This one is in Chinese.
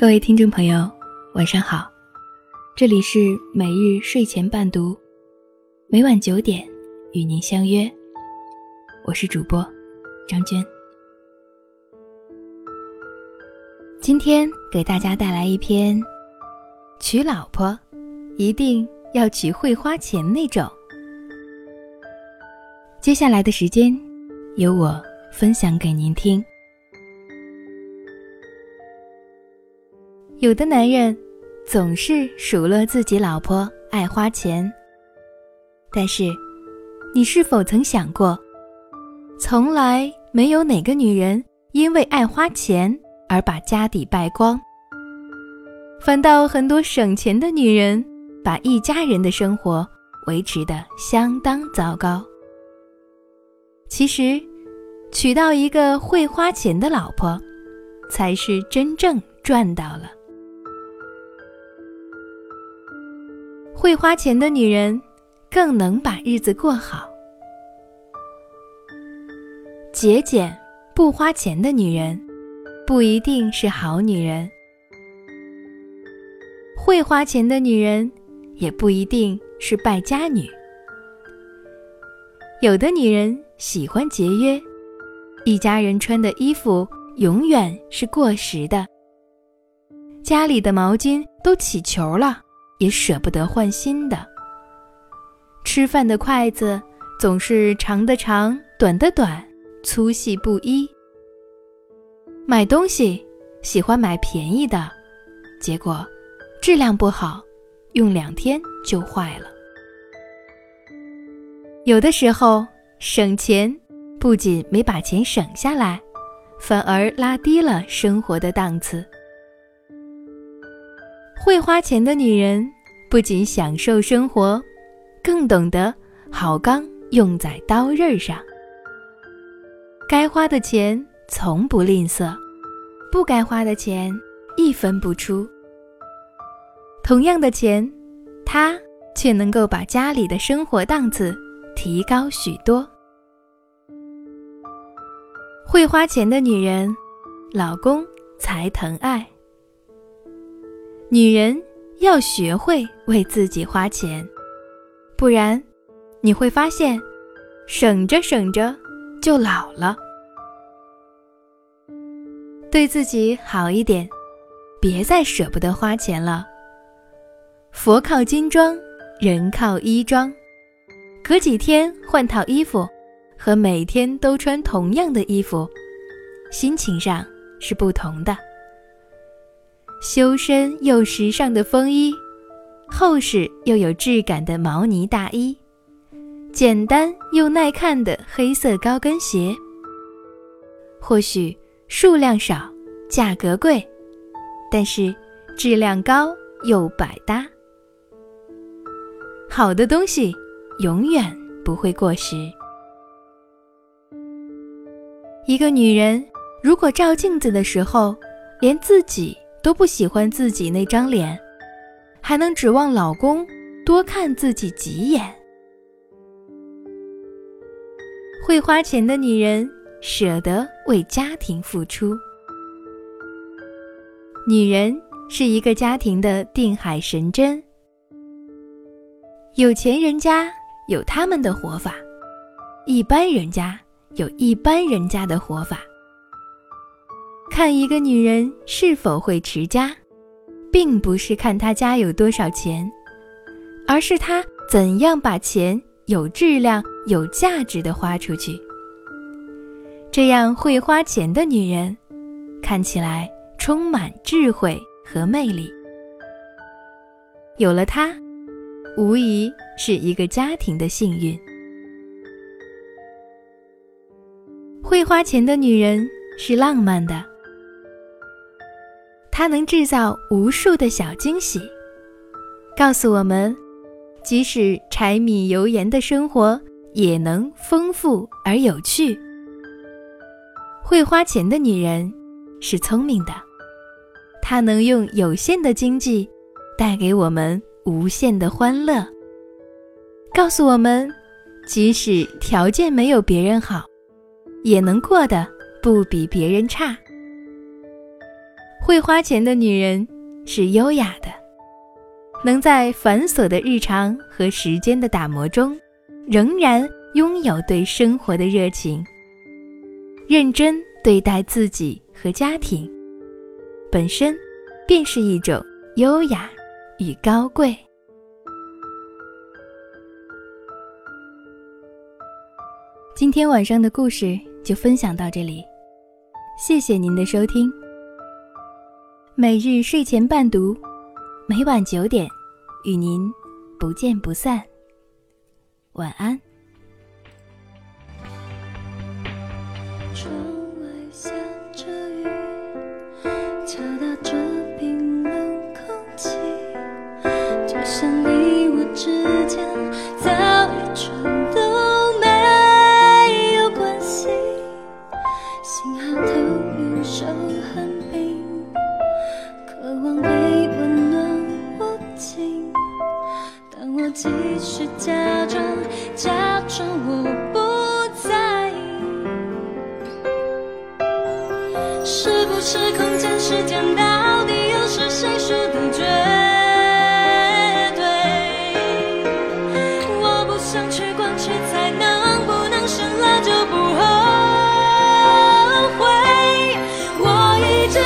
各位听众朋友，晚上好，这里是每日睡前伴读，每晚九点与您相约，我是主播张娟。今天给大家带来一篇：娶老婆一定要娶会花钱那种。接下来的时间，由我分享给您听。有的男人总是数落自己老婆爱花钱，但是你是否曾想过，从来没有哪个女人因为爱花钱而把家底败光，反倒很多省钱的女人把一家人的生活维持的相当糟糕。其实，娶到一个会花钱的老婆，才是真正赚到了。会花钱的女人，更能把日子过好。节俭不花钱的女人，不一定是好女人；会花钱的女人，也不一定是败家女。有的女人喜欢节约，一家人穿的衣服永远是过时的，家里的毛巾都起球了。也舍不得换新的。吃饭的筷子总是长的长，短的短，粗细不一。买东西喜欢买便宜的，结果质量不好，用两天就坏了。有的时候省钱不仅没把钱省下来，反而拉低了生活的档次。会花钱的女人不仅享受生活，更懂得好钢用在刀刃上。该花的钱从不吝啬，不该花的钱一分不出。同样的钱，她却能够把家里的生活档次提高许多。会花钱的女人，老公才疼爱。女人要学会为自己花钱，不然你会发现，省着省着就老了。对自己好一点，别再舍不得花钱了。佛靠金装，人靠衣装，隔几天换套衣服，和每天都穿同样的衣服，心情上是不同的。修身又时尚的风衣，厚实又有质感的毛呢大衣，简单又耐看的黑色高跟鞋。或许数量少，价格贵，但是质量高又百搭。好的东西永远不会过时。一个女人如果照镜子的时候，连自己。都不喜欢自己那张脸，还能指望老公多看自己几眼？会花钱的女人舍得为家庭付出。女人是一个家庭的定海神针。有钱人家有他们的活法，一般人家有一般人家的活法。看一个女人是否会持家，并不是看她家有多少钱，而是她怎样把钱有质量、有价值的花出去。这样会花钱的女人，看起来充满智慧和魅力。有了她，无疑是一个家庭的幸运。会花钱的女人是浪漫的。它能制造无数的小惊喜，告诉我们，即使柴米油盐的生活也能丰富而有趣。会花钱的女人是聪明的，她能用有限的经济带给我们无限的欢乐，告诉我们，即使条件没有别人好，也能过得不比别人差。会花钱的女人是优雅的，能在繁琐的日常和时间的打磨中，仍然拥有对生活的热情，认真对待自己和家庭，本身便是一种优雅与高贵。今天晚上的故事就分享到这里，谢谢您的收听。每日睡前伴读，每晚九点，与您不见不散。晚安。窗外下是不是空间、时间，到底又是谁说的绝对？我不想去管去猜，能不能生了就不后悔。我一直